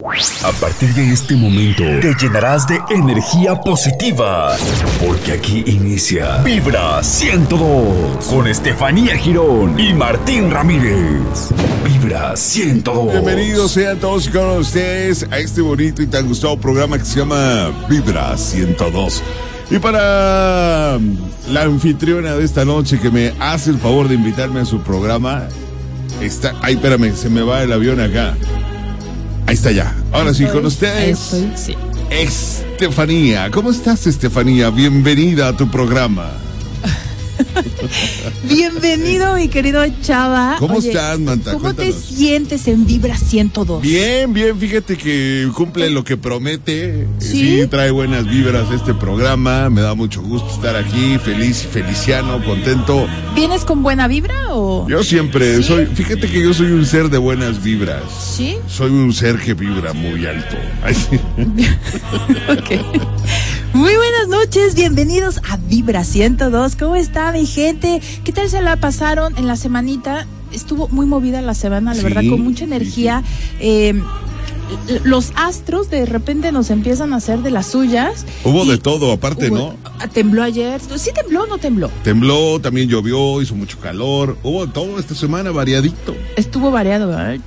A partir de este momento te llenarás de energía positiva, porque aquí inicia Vibra 102 con Estefanía Girón y Martín Ramírez. Vibra 102. Bienvenidos sean todos y con ustedes a este bonito y tan gustado programa que se llama Vibra 102. Y para la anfitriona de esta noche que me hace el favor de invitarme a su programa, está. Ay, espérame, se me va el avión acá. Ahí está ya. Ahora sí, con ustedes. Estoy, sí. Estefanía. ¿Cómo estás, Estefanía? Bienvenida a tu programa. Bienvenido, mi querido Chava. ¿Cómo estás, Manta? ¿Cómo te sientes en Vibra 102? Bien, bien, fíjate que cumple lo que promete. ¿Sí? trae buenas vibras este programa. Me da mucho gusto estar aquí, feliz feliciano, contento. ¿Vienes con buena vibra o...? Yo siempre ¿Sí? soy, fíjate que yo soy un ser de buenas vibras. ¿Sí? Soy un ser que vibra muy alto. Ok. Muy buenas noches, bienvenidos a Vibra 102. ¿Cómo está mi gente? ¿Qué tal se la pasaron en la semanita? Estuvo muy movida la semana, la Sí, verdad, con mucha sí, energía. Eh, los astros de repente nos empiezan a hacer de las suyas. Hubo de todo, aparte, hubo- ¿no? ¿Tembló ayer? ¿Sí tembló o no tembló? Tembló, también llovió, hizo mucho calor. Hubo todo esta semana variadito. Estuvo variado, ¿verdad?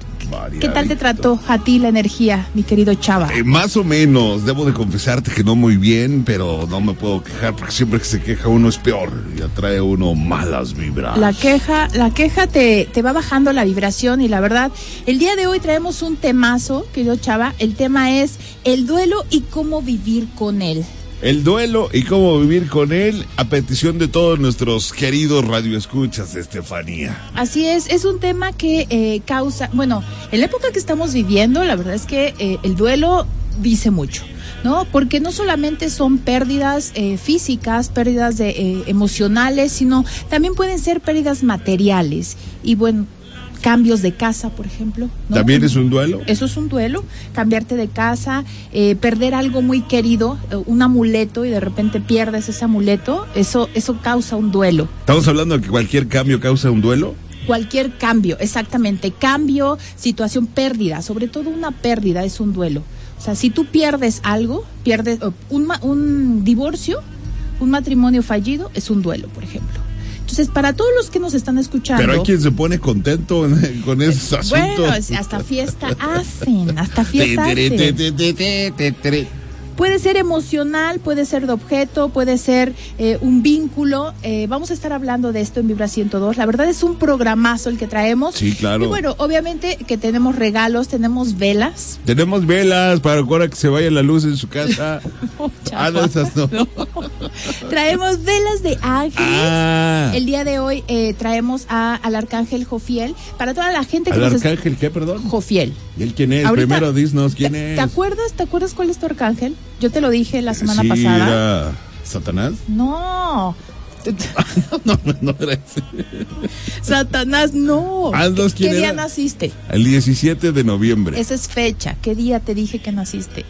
¿Qué tal te trató a ti la energía, mi querido Chava? Eh, más o menos, debo de confesarte que no muy bien, pero no me puedo quejar porque siempre que se queja uno es peor y atrae a uno malas vibras. La queja, la queja te, te va bajando la vibración y la verdad, el día de hoy traemos un temazo, querido Chava. El tema es el duelo y cómo vivir con él. El duelo y cómo vivir con él a petición de todos nuestros queridos radioescuchas, Estefanía. Así es, es un tema que eh, causa, bueno, en la época que estamos viviendo, la verdad es que eh, el duelo dice mucho. ¿No? Porque no solamente son pérdidas eh, físicas, pérdidas de, emocionales, sino también pueden ser pérdidas materiales. Y bueno, cambios de casa, por ejemplo. ¿no? ¿También es un duelo? Eso es un duelo, cambiarte de casa, eh, perder algo muy querido, eh, un amuleto y de repente pierdes ese amuleto, eso, eso causa un duelo. ¿Estamos hablando de que cualquier cambio causa un duelo? Cualquier cambio, exactamente, cambio, situación, pérdida, sobre todo una pérdida es un duelo. O sea, si tú pierdes algo, pierdes eh, un, un divorcio, un matrimonio fallido, es un duelo, por ejemplo. Entonces, para todos los que nos están escuchando... Pero hay quien se pone contento en- con esos asuntos. Bueno, hasta fiesta hacen, hasta fiesta hacen. Puede ser emocional, puede ser de objeto, puede ser eh, un vínculo. Eh, vamos a estar hablando de esto en Vibra 102. La verdad es un programazo el que traemos. Sí, claro. Y bueno, obviamente que tenemos regalos, tenemos velas. Tenemos velas para ahora que se vaya la luz en su casa. ah, no, esas no. Traemos velas de ángeles. Ah, El día de hoy eh, traemos a- al arcángel Jofiel. Para toda la gente que ¿al nos es- arcángel qué, perdón? Jofiel. ¿Y él quién es? Ahorita- Primero dinos quién ¿Te, es. te acuerdas? ¿Te acuerdas cuál es tu arcángel? Yo te lo dije la semana sí, pasada. era Satanás. No. no, no era ese. Satanás, no. ¿Qué ¿quién día naciste? El 17 de noviembre. Esa es fecha. ¿Qué día te dije que naciste?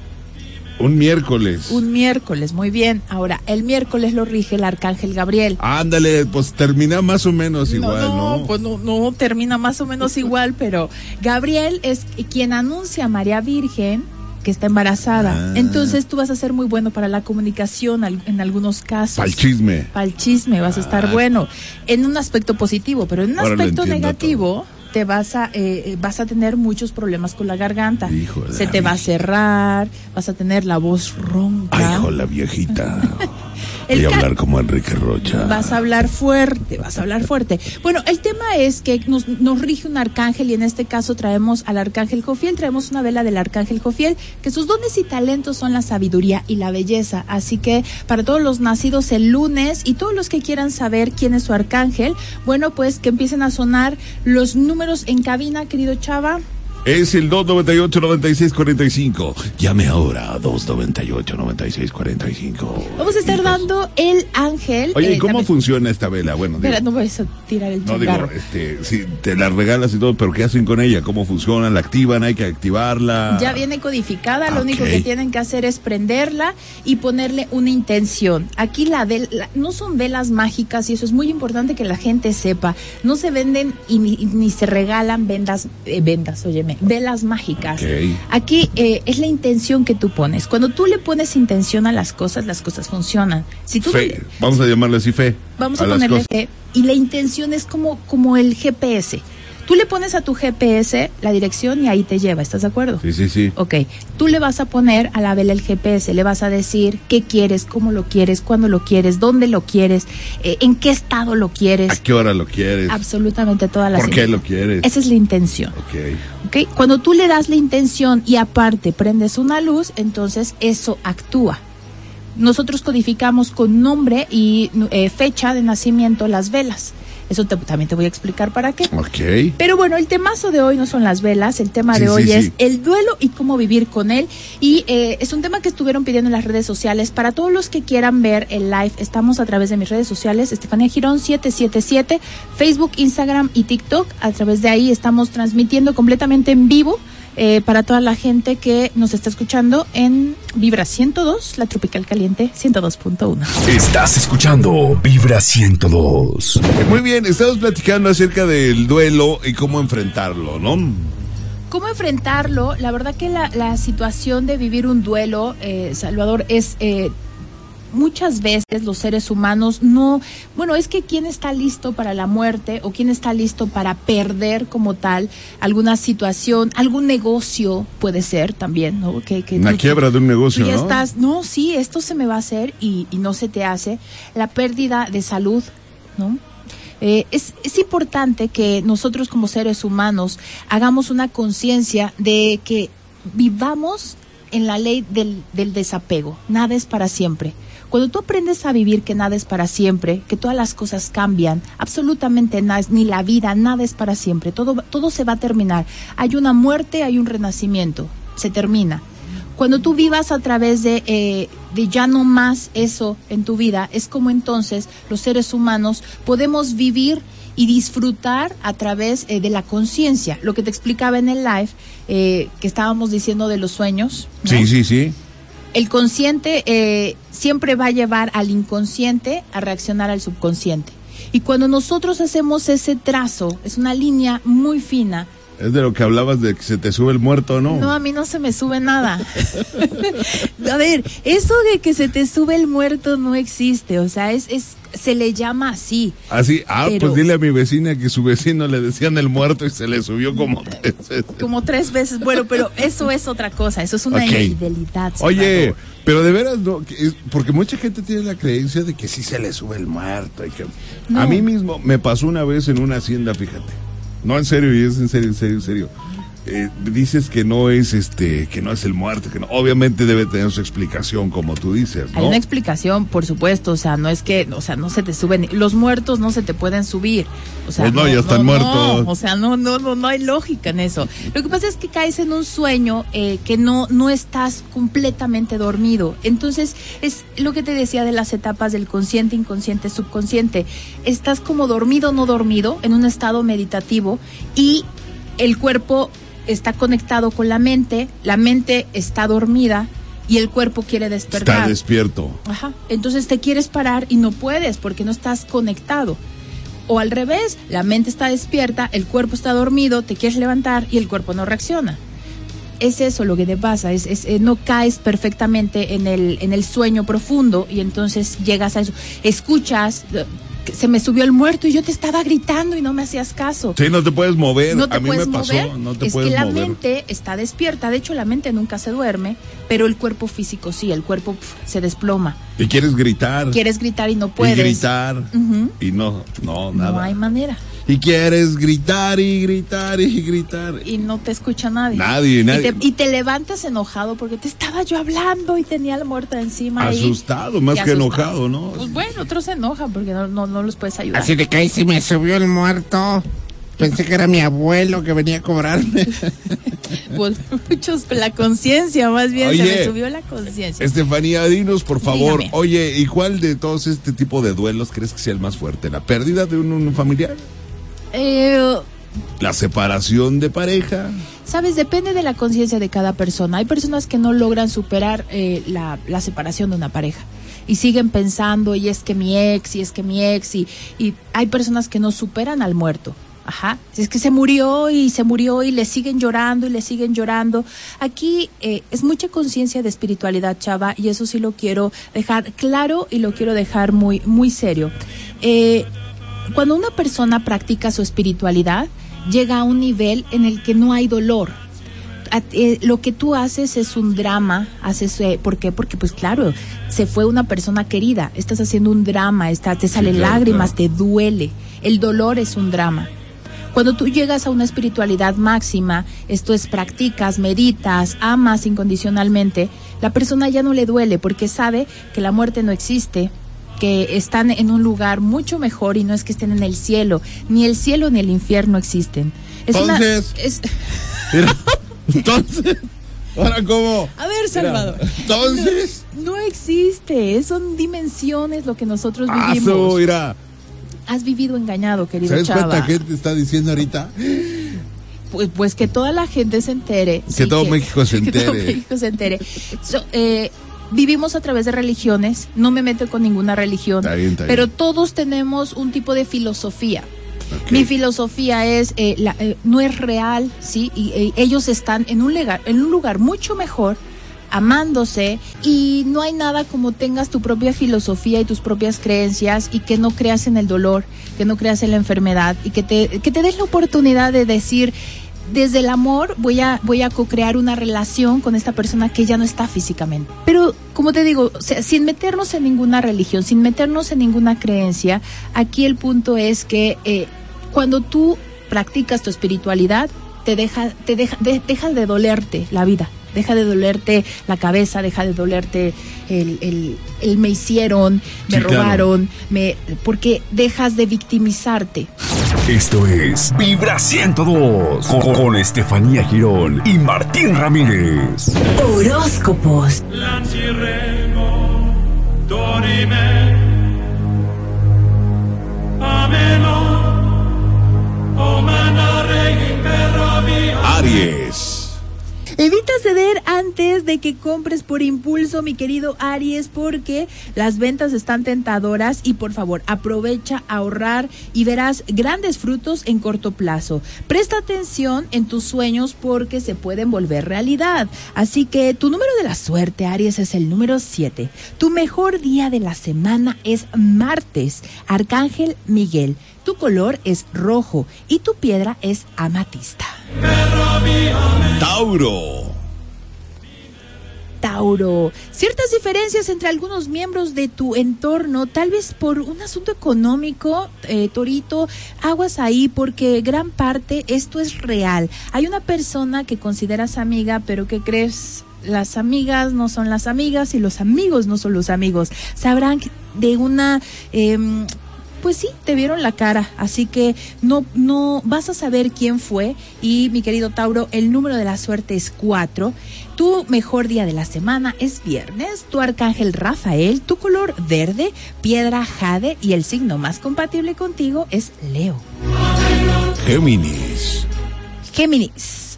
Un miércoles. Un miércoles, muy bien. Ahora, el miércoles lo rige el arcángel Gabriel. Ándale, pues termina más o menos igual, ¿no? pues no, no, termina más o menos igual, pero Gabriel es quien anuncia a María Virgen que está embarazada. Ah. Entonces tú vas a ser muy bueno para la comunicación al- en algunos casos. Pa'l chisme. Para el chisme vas a estar Ah. bueno en un aspecto positivo, pero en un Ahora aspecto negativo te vas a eh, vas a tener muchos problemas con la garganta. Se te va a cerrar, vas a tener la voz ronca. Ay, hijo, la viejita. Voy a hablar como Enrique Rocha. Vas a hablar fuerte, vas a hablar fuerte. Bueno, el tema es que nos, nos rige un arcángel y en este caso traemos al arcángel Jofiel, traemos una vela del arcángel Jofiel, que sus dones y talentos son la sabiduría y la belleza. Así que para todos los nacidos el lunes y todos los que quieran saber quién es su arcángel, bueno, pues que empiecen a sonar los números en cabina, querido Chava. Es el 298-9645. Llame ahora a 298-9645. Vamos a estar dando el ángel. Oye, ¿y eh, cómo también- funciona esta vela? Bueno, digo, no vayas a tirar el no changarro. digo, este, si te la regalas y todo, pero ¿qué hacen con ella? ¿Cómo funciona? ¿La activan? ¿Hay que activarla? Ya viene codificada, lo único Ok. que tienen que hacer es prenderla y ponerle una intención. Aquí la vel- la- no son velas mágicas y eso es muy importante que la gente sepa. No se venden y ni, ni se regalan vendas, eh, vendas, óyeme, velas mágicas. Aquí eh, es la intención que tú pones. Cuando tú le pones intención a las cosas, las cosas funcionan. Si tú Fe. Vamos a llamarle así fe. Vamos a, las ponerle fe. Y la intención es como, como el GPS. Tú le pones a tu GPS la dirección y ahí te lleva, ¿estás de acuerdo? Sí, sí, sí. Ok, tú le vas a poner a la vela el GPS, le vas a decir qué quieres, cómo lo quieres, cuándo lo quieres, dónde lo quieres, eh, en qué estado lo ¿A quieres, qué hora lo quieres? absolutamente todas las ¿Por qué lo quieres? Esa es la intención. Ok. ¿ok? Cuando tú le das la intención y aparte prendes una luz, entonces eso actúa. Nosotros codificamos con nombre y eh, fecha de nacimiento las velas. Eso te- también te voy a explicar para qué. Ok. Pero bueno, el temazo de hoy no son las velas, el tema Sí, de hoy sí, es sí. el duelo y cómo vivir con él. Y eh, es un tema que estuvieron pidiendo en las redes sociales. Para todos los que quieran ver el live, estamos a través de mis redes sociales, Estefanía Girón 777, Facebook, Instagram y TikTok. A través de ahí estamos transmitiendo completamente en vivo. Eh, para toda la gente que nos está escuchando en Vibra 102, la Tropical Caliente 102.1. Estás escuchando Vibra 102. Eh, Muy bien, estamos platicando acerca del duelo y cómo enfrentarlo, ¿no? ¿Cómo enfrentarlo? La verdad que la, la situación de vivir un duelo, eh, Salvador, es... eh, Muchas veces los seres humanos no, bueno, es que quién está listo para la muerte o quién está listo para perder como tal alguna situación, algún negocio puede ser también, ¿no? Que, que Una tú- quiebra de un negocio, tú ya ¿no? estás, no, sí, esto se me va a hacer y, y no se te hace. La pérdida de salud, ¿no? Eh, es, es importante que nosotros como seres humanos hagamos una conciencia de que vivamos en la ley del, del desapego. Nada es para siempre. Cuando tú aprendes a vivir que nada es para siempre, que todas las cosas cambian, absolutamente nada, ni la vida, nada es para siempre, todo, todo se va a terminar. Hay una muerte, hay un renacimiento, se termina. Cuando tú vivas a través de, eh, de ya no más eso en tu vida, es como entonces los seres humanos podemos vivir y disfrutar a través eh, de la conciencia. Lo que te explicaba en el live, eh, que estábamos diciendo de los sueños. Sí, sí, sí. El consciente eh, siempre va a llevar al inconsciente a reaccionar al subconsciente. Y cuando nosotros hacemos ese trazo, es una línea muy fina, Es de lo que hablabas de que se te sube el muerto, ¿no? no, a mí no se me sube nada. a ver, eso de que se te sube el muerto no existe, o sea, es, es se le llama así. Así, ah, Pero- pues dile a mi vecina que su vecino le decían el muerto y se le subió como tres veces. Como tres veces, bueno, pero eso es otra cosa, eso es una infidelidad. Oye, pero de veras, no, porque mucha gente tiene la creencia de que sí se le sube el muerto. y que- No. A mí mismo me pasó una vez en una hacienda, fíjate. No, en serio, y es en serio, en serio, en serio. Eh, dices que no es este, que no es el muerto, que no. Obviamente debe tener su explicación, como tú dices, Hay ¿no? una explicación, por supuesto, o sea, no es que, o sea, no se te suben, los muertos no se te pueden subir. O sea, Pues no, ya están no, muertos. o sea, no, no, no, no hay lógica en eso. Lo que pasa es que caes en un sueño eh, que no, no estás completamente dormido. Entonces, es lo que te decía de las etapas del consciente, inconsciente, subconsciente. Estás como dormido, no dormido, en un estado meditativo y el cuerpo está conectado con la mente, la mente está dormida y el cuerpo quiere despertar. Está despierto. Ajá. Entonces te quieres parar y no puedes porque no estás conectado. O al revés, la mente está despierta, el cuerpo está dormido, te quieres levantar y el cuerpo no reacciona. Es eso lo que te pasa, es, es, eh, no caes perfectamente en el, en el sueño profundo y entonces llegas a eso. Escuchas, se me subió el muerto y yo te estaba gritando y no me hacías caso. Sí, no te puedes mover. No te a mí puedes me pasó, mover. no te es puedes que la mover. mente está despierta. De hecho, la mente nunca se duerme, pero el cuerpo físico sí, el cuerpo se desploma. Y quieres gritar. Quieres gritar y no y puedes. gritar. Ujú. Y no, no, nada. No hay manera. Y quieres gritar y gritar y gritar. Y no te escucha nadie. Nadie, nadie. Y te, y te levantas enojado porque te estaba yo hablando y tenía la muerta encima. ahí. Asustado, más Y que asustado. enojado, ¿no? Pues bueno, otros se enojan porque no, no, no los puedes ayudar. Así de que ahí se me subió el muerto. Pensé que era mi abuelo que venía a cobrarme. Pues, muchos, la conciencia, más bien, se me subió la conciencia. Estefanía, dinos por favor, Dígame. oye, ¿y cuál de todos este tipo de duelos crees que sea el más fuerte? ¿La pérdida de un, un familiar? Eh, ¿La separación de pareja? Sabes, depende de la conciencia de cada persona. Hay personas que no logran superar eh, la, la separación de una pareja y siguen pensando, y es que mi ex, y es que mi ex, y, y hay personas que no superan al muerto. Ajá, es que se murió y se murió y le siguen llorando y le siguen llorando. Aquí eh, es mucha conciencia de espiritualidad, chava, y eso sí lo quiero dejar claro y lo quiero dejar muy, muy serio. Eh, cuando una persona practica su espiritualidad, llega a un nivel en el que no hay dolor. Eh, lo que tú haces es un drama, haces, eh, ¿por qué? Porque pues claro, se fue una persona querida, estás haciendo un drama, está, te salen claro, lágrimas, claro. te duele, el dolor es un drama. Cuando tú llegas a una espiritualidad máxima, esto es practicas, meditas, amas incondicionalmente, la persona ya no le duele porque sabe que la muerte no existe, que están en un lugar mucho mejor y no es que estén en el cielo, ni el cielo ni el infierno existen. Es una- Entonces- es- Mira, entonces, ahora cómo. a ver, Salvador. Entonces, No existe, son dimensiones lo que nosotros vivimos. mira. Has vivido engañado, querido ¿Sabes Chava. cuánta gente está diciendo ahorita? Pues, pues que toda la gente se entere. Que todo México se que todo entere. México se entere. So, eh, vivimos a través de religiones, no me meto con ninguna religión, Está bien, está pero todos tenemos un tipo de filosofía. Mi filosofía es, eh, la- eh, no es real, ¿sí? Y eh, ellos están en un, lugar, en un lugar mucho mejor, amándose, y no hay nada como tengas tu propia filosofía y tus propias creencias y que no creas en el dolor, que no creas en la enfermedad y que te, que te des la oportunidad de decir, desde el amor voy a, voy a co-crear una relación con esta persona que ya no está físicamente. Pero, como te digo, sin meternos en ninguna religión, sin meternos en ninguna creencia, aquí el punto es que eh, cuando tú practicas tu espiritualidad, te deja, te deja, de- deja de dolerte la vida. Deja de dolerte la cabeza, deja de dolerte el, el, el me hicieron, me Sí, claro. robaron, me, porque dejas de victimizarte. Esto es Vibra 102 con, con Estefanía Girón y Martín Ramírez. Horóscopos. Aries. Evita ceder antes de que compres por impulso, mi querido Aries, porque las ventas están tentadoras y por favor aprovecha ahorrar y verás grandes frutos en corto plazo. Presta atención en tus sueños porque se pueden volver realidad. Así que tu número de la suerte, Aries, es el número 7. Tu mejor día de la semana es martes. Arcángel Miguel. Tu color es rojo y tu piedra es amatista. Tauro. Tauro. Ciertas diferencias entre algunos miembros de tu entorno, tal vez por un asunto económico, eh, Torito, aguas ahí porque gran parte esto es real. Hay una persona que consideras amiga, pero que crees las amigas no son las amigas y los amigos no son los amigos. Sabrán de una... em, pues sí, te vieron la cara, así que no, no vas a saber quién fue. Y mi querido Tauro, el número de la suerte es 4. Tu mejor día de la semana es viernes. Tu arcángel Rafael, tu color verde, piedra jade y el signo más compatible contigo es Leo. Géminis. Géminis.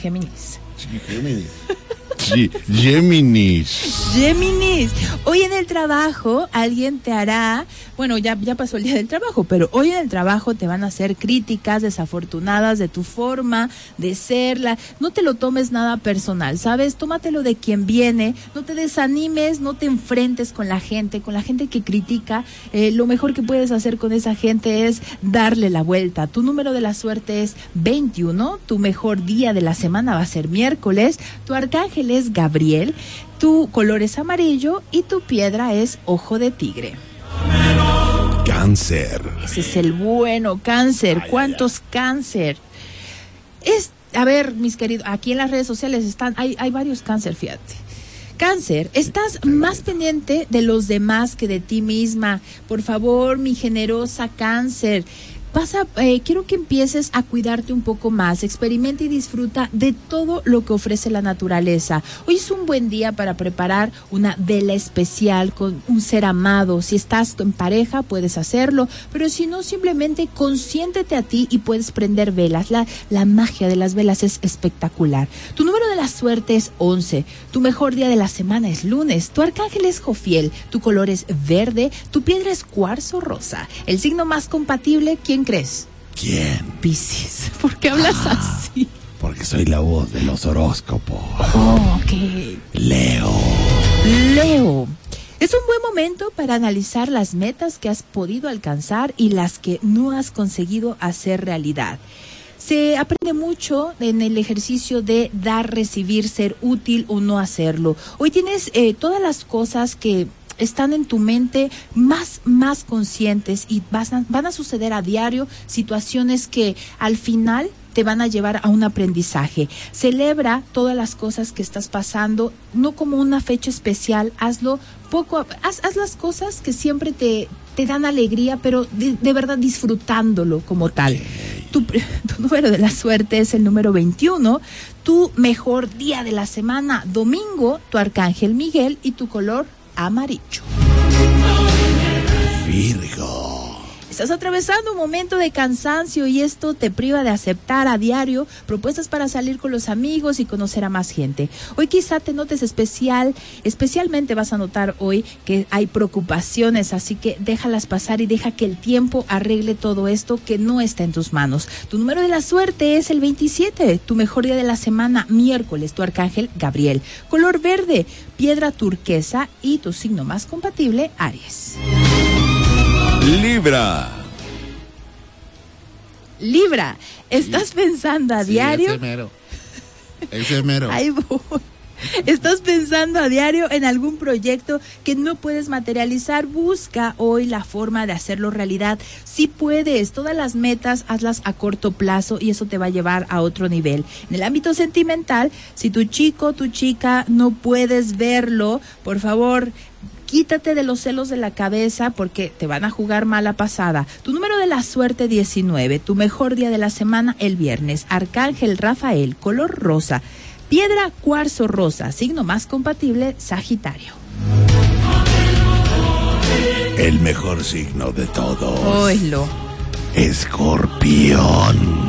Géminis. Sí, Géminis. Géminis. Géminis, hoy en el trabajo alguien te hará, bueno, ya, ya pasó el día del trabajo, pero hoy en el trabajo te van a hacer críticas desafortunadas de tu forma de serla. No te lo tomes nada personal, ¿sabes? Tómatelo de quien viene, no te desanimes, no te enfrentes con la gente, con la gente que critica. Eh, lo mejor que puedes hacer con esa gente es darle la vuelta. Tu número de la suerte es 21, tu mejor día de la semana va a ser miércoles, tu arcángel es Gabriel, tu color es amarillo y tu piedra es ojo de tigre. Cáncer. Ese es el bueno cáncer. ¿Cuántos cáncer? Es, a ver, mis queridos, aquí en las redes sociales están, hay, hay varios cáncer, fíjate. Cáncer, estás más pendiente de los demás que de ti misma. Por favor, mi generosa cáncer. Pasa, eh, quiero que empieces a cuidarte un poco más, experimenta y disfruta de todo lo que ofrece la naturaleza. Hoy es un buen día para preparar una vela especial con un ser amado. Si estás en pareja, puedes hacerlo, pero si no, simplemente consiéntete a ti y puedes prender velas. La, la magia de las velas es espectacular. Tu número de la suerte es 11. Tu mejor día de la semana es lunes. Tu arcángel es Jofiel. Tu color es verde. Tu piedra es cuarzo rosa. El signo más compatible, ¿quién crees? ¿Quién? Piscis. ¿Por qué hablas así? Porque soy la voz de los horóscopos. Oh, ok. Leo. Leo. Es un buen momento para analizar las metas que has podido alcanzar y las que no has conseguido hacer realidad. Se aprende mucho en el ejercicio de dar, recibir, ser útil o no hacerlo. Hoy tienes eh, todas las cosas que están en tu mente más, más conscientes y vas a- van a suceder a diario situaciones que al final te van a llevar a un aprendizaje. Celebra todas las cosas que estás pasando, no como una fecha especial, hazlo poco, haz, haz las cosas que siempre te, te dan alegría, pero de, de verdad disfrutándolo como tal. Tu número de la suerte es el número 21, tu mejor día de la semana, domingo, tu arcángel Miguel y tu color amarillo. Virgo. Estás atravesando un momento de cansancio y esto te priva de aceptar a diario propuestas para salir con los amigos y conocer a más gente. Hoy quizá te notes especial, especialmente vas a notar hoy que hay preocupaciones, así que déjalas pasar y deja que el tiempo arregle todo esto que no está en tus manos. Tu número de la suerte es el 27, tu mejor día de la semana, miércoles, tu arcángel Gabriel. Color verde, piedra turquesa y tu signo más compatible, Aries. Libra. Libra, ¿estás pensando a Sí, diario? Ese mero. Ese mero. Ahí voy. ¿Estás pensando a diario en algún proyecto que no puedes materializar? Busca hoy la forma de hacerlo realidad. Si puedes, todas las metas hazlas a corto plazo y eso te va a llevar a otro nivel. En el ámbito sentimental, si tu chico, tu chica no puedes verlo, por favor, Quítate de los celos de la cabeza porque te van a jugar mala pasada. Tu número de la suerte 19, tu mejor día de la semana el viernes. Arcángel Rafael, color rosa. Piedra cuarzo rosa, signo más compatible, Sagitario. El mejor signo de todos. Oílo. Escorpión.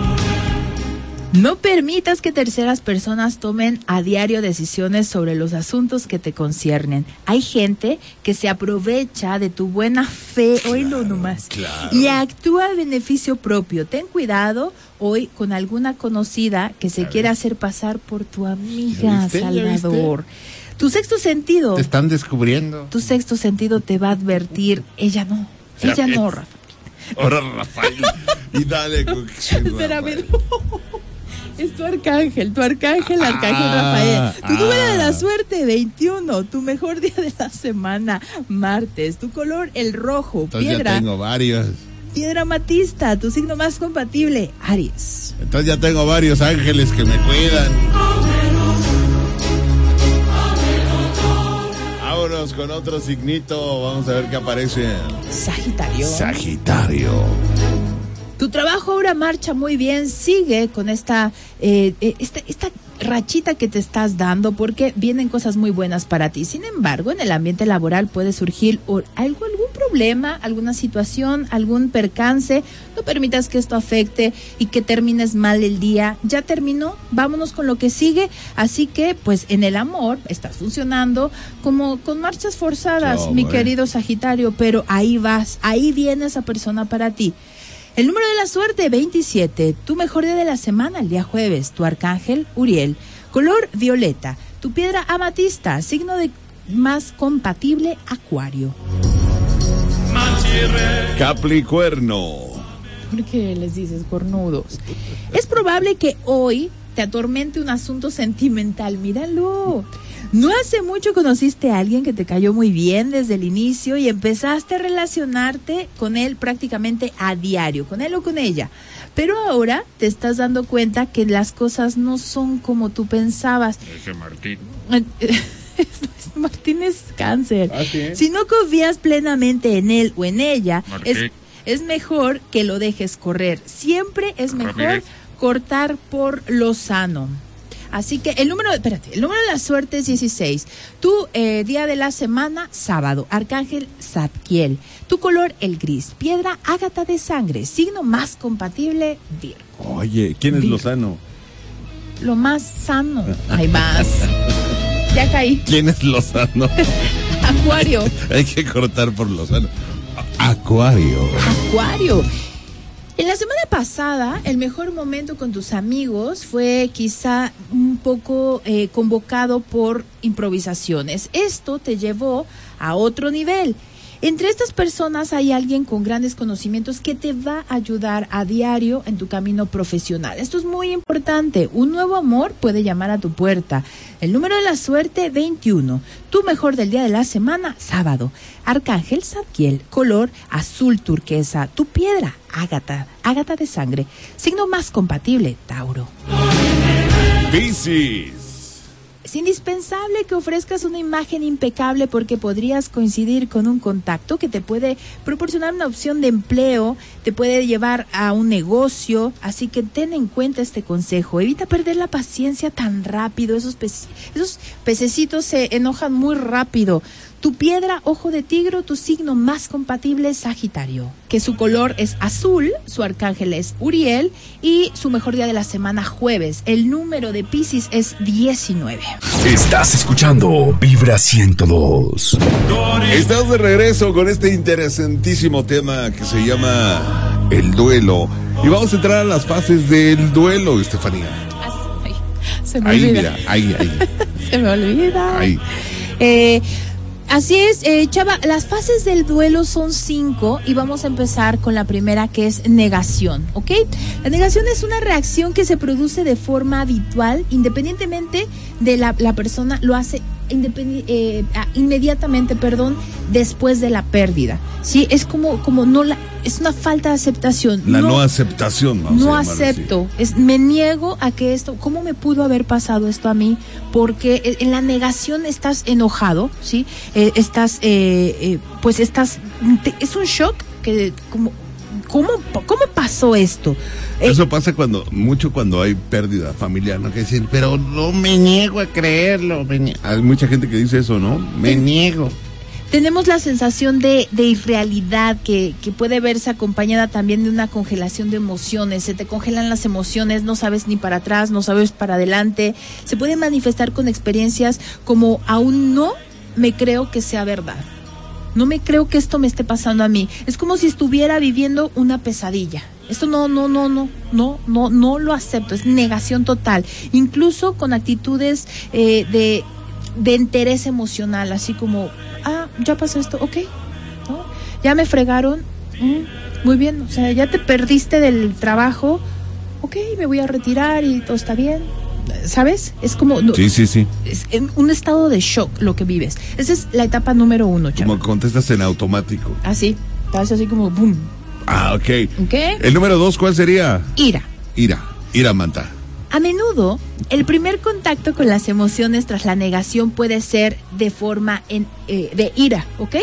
No permitas que terceras personas tomen a diario decisiones sobre los asuntos que te conciernen. Hay gente que se aprovecha de tu buena fe, oílo nomás, claro. y actúa a beneficio propio. Ten cuidado hoy con alguna conocida que se quiera hacer pasar por tu amiga. Salvador. Tu sexto sentido, Te están descubriendo. tu sexto sentido te va a advertir, ella no, ella no, ves. Rafa. Ahora Rafael. y dale con Espérame, Rafael. no. Es tu arcángel, tu arcángel, arcángel Ah, Rafael. Tu número de ah. la suerte, 21. Tu mejor día de la semana, martes. Tu color, el rojo. Entonces ya piedra, tengo varios. piedra matista. Tu signo más compatible, Aries. Entonces ya tengo varios ángeles que me cuidan. Vámonos con otro signito. Vamos a ver qué aparece. Sagitario. Sagitario. Tu trabajo ahora marcha muy bien, sigue con esta, eh, eh, esta, esta rachita que te estás dando porque vienen cosas muy buenas para ti. Sin embargo, en el ambiente laboral puede surgir algo, algún problema, alguna situación, algún percance. No permitas que esto afecte y que termines mal el día. Ya terminó, vámonos con lo que sigue. Así que, pues en el amor estás funcionando como con marchas forzadas, No, mi querido Sagitario, pero ahí vas, ahí viene esa persona para ti. El número de la suerte, 27. Tu mejor día de la semana, el día jueves. Tu arcángel, Uriel. Color violeta. Tu piedra amatista. Signo de más compatible, Acuario. Capricuerno. ¿Por qué les dices cornudos? Es probable que hoy te atormente un asunto sentimental. Míralo. No hace mucho conociste a alguien que te cayó muy bien desde el inicio y empezaste a relacionarte con él prácticamente a diario, con él o con ella. Pero ahora te estás dando cuenta que las cosas no son como tú pensabas. ese Martín. Martín es cáncer. Ah, sí. Si no confías plenamente en él o en ella, es, es mejor que lo dejes correr. Siempre es mejor Ramírez. cortar por lo sano. Así que el número, espérate, el número de la suerte es 16. Tu eh, día de la semana, sábado, Arcángel Zadkiel. Tu color, el gris. Piedra, ágata de sangre. Signo más compatible, Virgo. Oye, ¿quién es Lozano? Lo más sano. Ahí vas. Ya caí. ¿Quién es Lozano? Acuario. Hay que cortar por Lozano. Acuario. Acuario. En la semana pasada, el mejor momento con tus amigos fue quizá un poco eh, convocado por improvisaciones. Esto te llevó a otro nivel. Entre estas personas hay alguien con grandes conocimientos que te va a ayudar a diario en tu camino profesional. Esto es muy importante. Un nuevo amor puede llamar a tu puerta. El número de la suerte 21. Tu mejor del día de la semana, sábado. Arcángel Zadkiel, color azul turquesa. Tu piedra, ágata, ágata de sangre. Signo más compatible, Tauro. Es indispensable que ofrezcas una imagen impecable porque podrías coincidir con un contacto que te puede proporcionar una opción de empleo, te puede llevar a un negocio, así que ten en cuenta este consejo. Evita perder la paciencia tan rápido, esos, pece- esos pececitos se enojan muy rápido. Tu piedra, ojo de tigre, tu signo más compatible es Sagitario, que su color es azul, su arcángel es Uriel y su mejor día de la semana jueves. El número de Pisces es 19. Estás escuchando Vibra 102. Estamos de regreso con este interesantísimo tema que se llama el duelo. Y vamos a entrar a las fases del duelo, Estefanía. Ay, se me Ahí, olvida. mira, ahí, ahí, Se me olvida. ahí. Eh, así es, eh, Chava, las fases del duelo son cinco y vamos a empezar con la primera que es negación, ¿ok? La negación es una reacción que se produce de forma habitual, independientemente de la, la persona, lo hace eh, inmediatamente, perdón, después de la pérdida, ¿sí? Es como, como no la, es una falta de aceptación. La no, aceptación, vamos no a llamarlo así. acepto, es me niego a que esto, ¿cómo me pudo haber pasado esto a mí? Porque eh, en la negación estás enojado, ¿sí? Eh, estás, eh, eh, pues estás, te- es un shock que como, ¿cómo, cómo pasó esto? Eh, Eso pasa cuando, mucho cuando hay pérdida familiar, ¿no? Que dicen, pero No me niego a creerlo. me hay mucha gente que dice eso, ¿no? Me niego. Tenemos la sensación de, de irrealidad que, que puede verse acompañada también de una congelación de emociones. Se te congelan las emociones, no sabes ni para atrás, no sabes para adelante. Se puede manifestar con experiencias como aún no me creo que sea verdad. No me creo que esto me esté pasando a mí. Es como si estuviera viviendo una pesadilla. Esto no, no, no, no, no, no, no lo acepto. Es negación total. Incluso con actitudes eh, de, de interés emocional, así como, ah, ya pasó esto, ok, ¿no? Ya me fregaron, mm, muy bien, o sea, ya te perdiste del trabajo, ok, me voy a retirar y todo está bien. ¿Sabes? Es como no, Sí, sí, sí. es en un estado de shock lo que vives. Esa es la etapa número uno, chavo. Como contestas en automático. Así, estás así como boom. Ah, ok. ¿Ok? El número dos, ¿cuál sería? Ira. Ira. Ira manta. A menudo, el primer contacto con las emociones tras la negación puede ser de forma en- eh, de ira, ¿ok?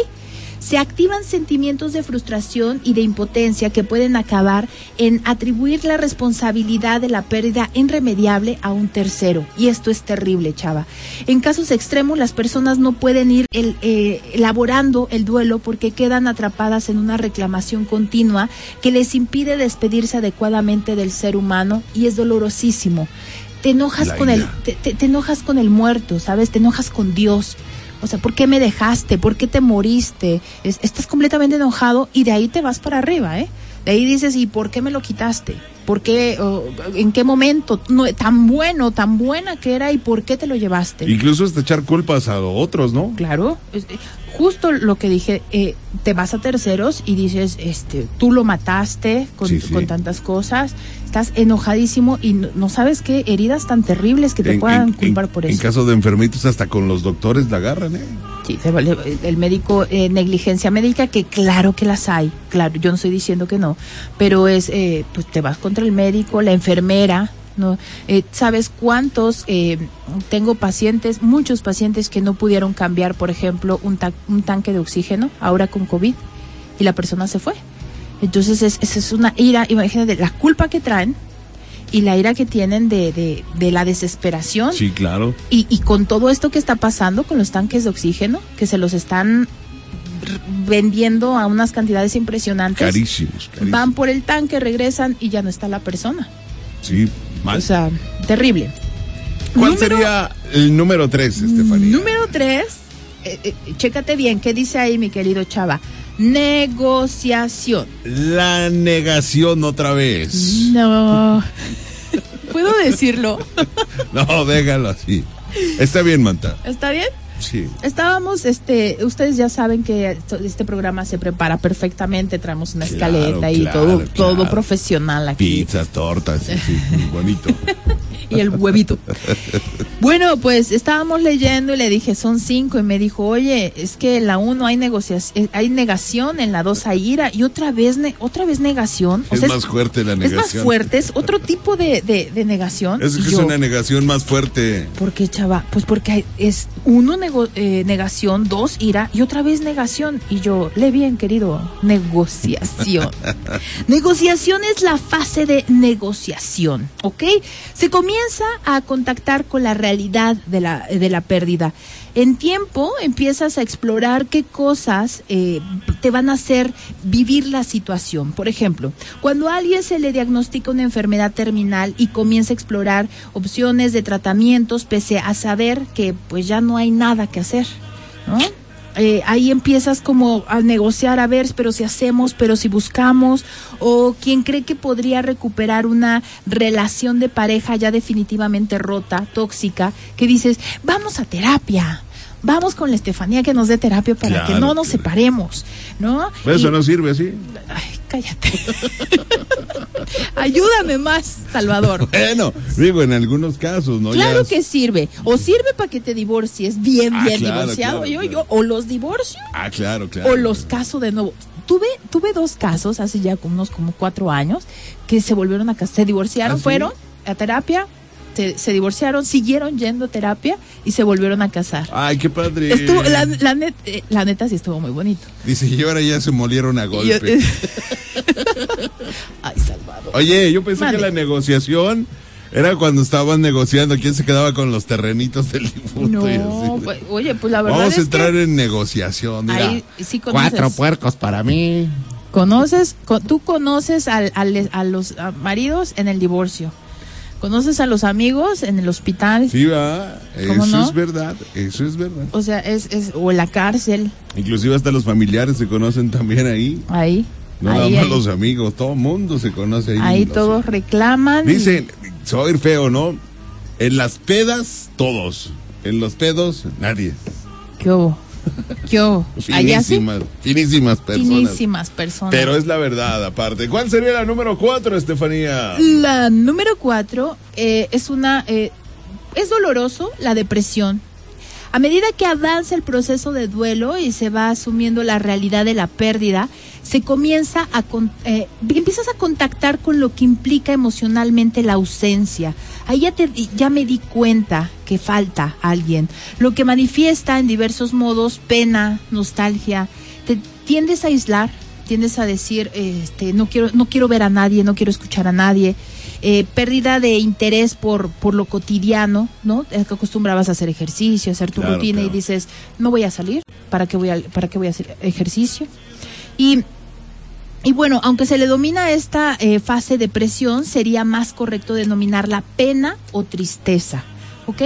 Se activan sentimientos de frustración y de impotencia que pueden acabar en atribuir la responsabilidad de la pérdida irremediable a un tercero. Y esto es terrible, chava. En casos extremos, las personas no pueden ir el- eh, elaborando el duelo porque quedan atrapadas en una reclamación continua que les impide despedirse adecuadamente del ser humano y es dolorosísimo. Te enojas La con el, ira. te, te- te enojas con el muerto, ¿sabes? Te enojas con Dios. O sea, ¿por qué me dejaste? ¿Por qué te moriste? Es- estás completamente enojado y de ahí te vas para arriba, ¿eh? De ahí dices, ¿y por qué me lo quitaste? ¿Por qué? o, ¿En qué momento? No, tan bueno, tan buena que era y por qué te lo llevaste? Incluso hasta echar culpas a otros, ¿no? Claro, es- justo lo que dije, eh, te vas a terceros y dices, este, tú lo mataste con, Sí, sí. con tantas cosas, estás enojadísimo y no, no sabes qué heridas tan terribles que te En- puedan en- culpar en- por En eso. caso de enfermitos, hasta con los doctores la agarran, ¿eh? Sí, el médico, eh, negligencia médica, que claro que las hay, claro, yo no estoy diciendo que no, pero es, eh, pues te vas contra el médico, la enfermera, ¿no? Eh, ¿Sabes cuántos? eh, tengo pacientes, muchos pacientes que no pudieron cambiar, por ejemplo, un, ta- un tanque de oxígeno, ahora con COVID, y la persona se fue. Entonces, es, esa es una ira, imagínate, la culpa que traen y la ira que tienen de, de, de la desesperación. Sí, claro. Y, y con todo esto que está pasando con los tanques de oxígeno, que se los están vendiendo a unas cantidades impresionantes, Carísimos, carísimos. van por el tanque, regresan y ya no está la persona. Sí, mal. O sea, terrible. ¿Cuál Número- sería el número tres, Estefanía? Número tres eh, eh, chécate bien, ¿qué dice ahí mi querido Chava? Negociación. La negación otra vez. No. ¿Puedo decirlo? No, déjalo así. Está bien, Manta. ¿Está bien? Sí. Estábamos, este, ustedes ya saben que este programa se prepara perfectamente, traemos una Claro, escaleta y claro, todo, claro. todo profesional aquí. Pizzas, tortas, sí, sí, muy bonito. y el huevito. Bueno, pues estábamos leyendo y le dije, son cinco, y me dijo, oye, es que en la uno hay negociación, hay negación, en la dos hay ira, y otra vez, ne- otra vez negación. O Es más fuerte la Es más negación. fuerte, es otro tipo de, de- de negación. Es que es una negación más fuerte. ¿Por qué, chava? Pues porque hay- es uno nego- eh, negación, dos ira y otra vez negación. Y yo, lee bien, querido, negociación. negociación es la fase de negociación, ¿ok? Se comienza a contactar con la realidad de la, de la pérdida. En tiempo empiezas a explorar qué cosas eh, te van a hacer vivir la situación. Por ejemplo, cuando a alguien se le diagnostica una enfermedad terminal y comienza a explorar opciones de tratamientos pese a saber que pues ya no hay nada que hacer, ¿no? Eh, ahí empiezas como a negociar, a ver, pero si hacemos, pero si buscamos, o quien cree que podría recuperar una relación de pareja ya definitivamente rota, tóxica, que dices, vamos a terapia, vamos con la Estefanía que nos dé terapia para que no nos separemos, ¿no? Eso Y- no sirve así. Ay, cállate. Ayúdame más, Salvador. Bueno, digo, en algunos casos, ¿no? Claro que sirve. O sirve para que te divorcies bien, Ah, bien claro, divorciado. claro, yo, claro. yo, o los divorcio Ah, claro, claro. o los caso de nuevo. Tuve, tuve dos casos hace ya unos como cuatro años que se volvieron a casar, se divorciaron, ¿Ah, sí? fueron a terapia, se, se divorciaron, siguieron yendo a terapia y se volvieron a casar. Ay, qué padre. Estuvo, la, la net- eh, la neta sí estuvo muy bonito. Dice, y ahora ya se molieron a yo- golpe. Ay, Salvador. Oye, yo pensé que la negociación era cuando estaban negociando quién se quedaba con los terrenitos del difunto. y así. No, pues, oye, pues la verdad Vamos es a entrar que en negociación. Mira. ahí sí. Cuatro puercos para mí. Conoces, co- tú conoces al, al- a los maridos en el divorcio. Conoces a los amigos en el hospital. Sí, va. ¿Cómo Eso no? es verdad. Eso es verdad. O sea, es, es, o en la cárcel, Inclusive hasta los familiares se conocen también ahí. ahí. No ahí, nada más ahí. los amigos, todo el mundo se conoce ahí. Ahí todos reclaman. y- Dicen, se va a ir feo, ¿no? En las pedas, todos. En los pedos, nadie. ¿Qué hubo? Sí. Finísimas, finísimas personas. Finísimas personas. Pero es la verdad, aparte. ¿Cuál sería la número cuatro, Estefanía? La número cuatro eh, es una. eh, es doloroso la depresión. A medida que avanza el proceso de duelo y se va asumiendo la realidad de la pérdida, se comienza a con- eh, empiezas a contactar con lo que implica emocionalmente la ausencia. Ahí ya, te, ya me di cuenta que falta alguien, lo que manifiesta en diversos modos pena, nostalgia. Te tiendes a aislar, tiendes a decir, este, no quiero, no quiero ver a nadie, no quiero escuchar a nadie. Eh, pérdida de interés por, por lo cotidiano, ¿no? Es que acostumbrabas a hacer ejercicio, a hacer tu Claro, rutina y dices, no voy a salir, ¿para qué voy a, para qué voy a hacer ejercicio? Y y bueno, aunque se le domina esta eh, fase de depresión, sería más correcto denominarla pena o tristeza. ¿Ok?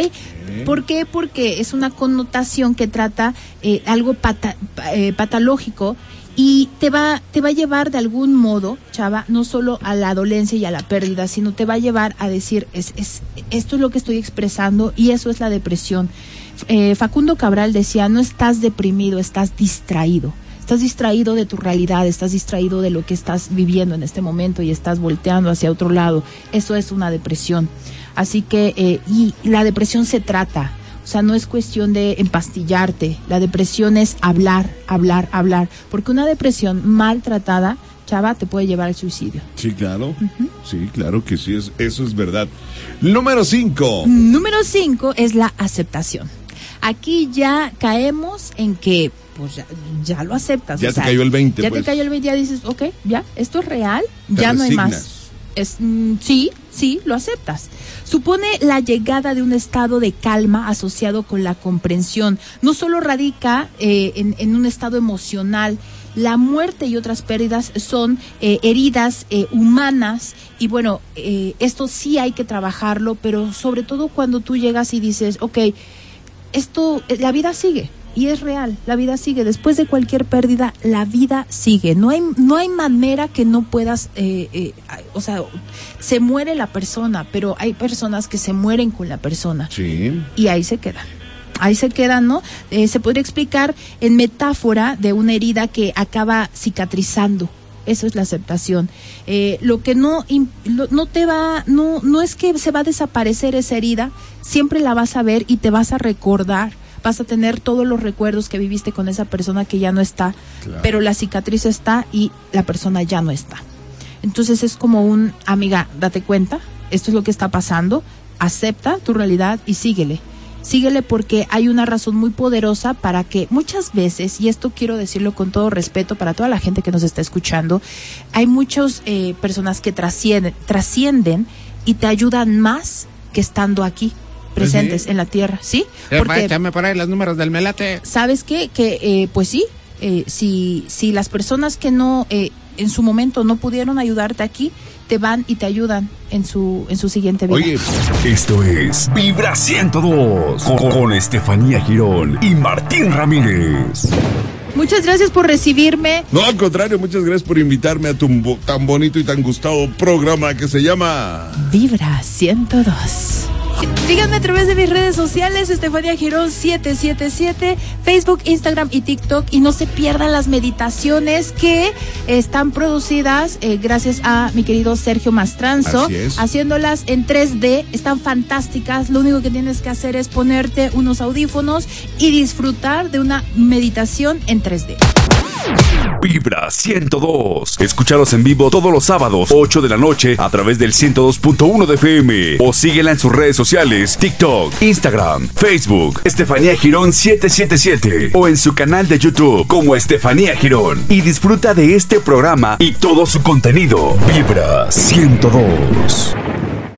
¿Por qué? Porque es una connotación que trata eh, algo pata- eh, patológico y te va, te va a llevar de algún modo, chava, no solo a la dolencia y a la pérdida, sino te va a llevar a decir, es, es, esto es lo que estoy expresando y eso es la depresión. Eh, Facundo Cabral decía, no estás deprimido, estás distraído. Estás distraído de tu realidad, estás distraído de lo que estás viviendo en este momento y estás volteando hacia otro lado. Eso es una depresión. Así que, eh, y la depresión se trata. O sea, no es cuestión de empastillarte. La depresión es hablar, hablar, hablar. Porque una depresión mal tratada, chava, te puede llevar al suicidio. Sí, claro. Sí, claro que sí, es, eso es verdad. Número cinco. Número cinco es la aceptación. Aquí ya caemos en que, pues ya, ya lo aceptas. Ya o te cayó el 20, Ya pues. te cayó el 20, ya dices, ok, ya, esto es real, Te ya no hay más. Es, mm, sí, sí, lo aceptas. Supone la llegada de un estado de calma asociado con la comprensión. No solo radica eh, en, en un estado emocional, la muerte y otras pérdidas son eh, heridas eh, humanas y bueno, eh, esto sí hay que trabajarlo, pero sobre todo cuando tú llegas y dices, ok, esto, eh, la vida sigue, Y es real, la vida sigue. Después de cualquier pérdida, la vida sigue. No hay, no hay manera que no puedas, eh, eh, o sea, se muere la persona, pero hay personas que se mueren con la persona. Sí. Y ahí se quedan. Ahí se quedan, ¿no? Eh, se podría explicar en metáfora de una herida que acaba cicatrizando. Eso es la aceptación. Eh, lo que no, no te va, no, no es que se va a desaparecer esa herida, siempre la vas a ver y te vas a recordar. Vas a tener todos los recuerdos que viviste con esa persona que ya no está, Claro. pero la cicatriz está y la persona ya no está. Entonces es como un, amiga, date cuenta, esto es lo que está pasando, acepta tu realidad y síguele. Síguele porque hay una razón muy poderosa para que muchas veces, y esto quiero decirlo con todo respeto para toda la gente que nos está escuchando, hay muchas eh, personas que trascienden, trascienden y te ayudan más que estando aquí, presentes en la tierra, ¿sí? Jefa, échame por ahí los números del melate. ¿sabes qué? Que eh, pues sí, eh, si, si las personas que no eh, en su momento no pudieron ayudarte aquí, te van y te ayudan en su, en su siguiente vida. Oye, Esto es Vibra 102 con, con Estefanía Girón y Martín Ramírez. Muchas gracias por recibirme. no, al contrario, muchas gracias por invitarme a tu tan bonito y tan gustado programa que se llama... Vibra 102. Síganme a través de mis redes sociales, Estefanía Girón 777, Facebook, Instagram y TikTok. Y no se pierdan las meditaciones que están producidas eh, gracias a mi querido Sergio Mastranzo, Así es. haciéndolas en 3D. Están fantásticas. Lo único que tienes que hacer es ponerte unos audífonos y disfrutar de una meditación en 3D. Vibra 102. Escúchalos en vivo todos los sábados, 8 de la noche, a través del 102.1 de FM. O síguela en sus redes sociales: TikTok, Instagram, Facebook, Estefanía Girón 777. O en su canal de YouTube como Estefanía Girón. Y disfruta de este programa y todo su contenido. Vibra 102.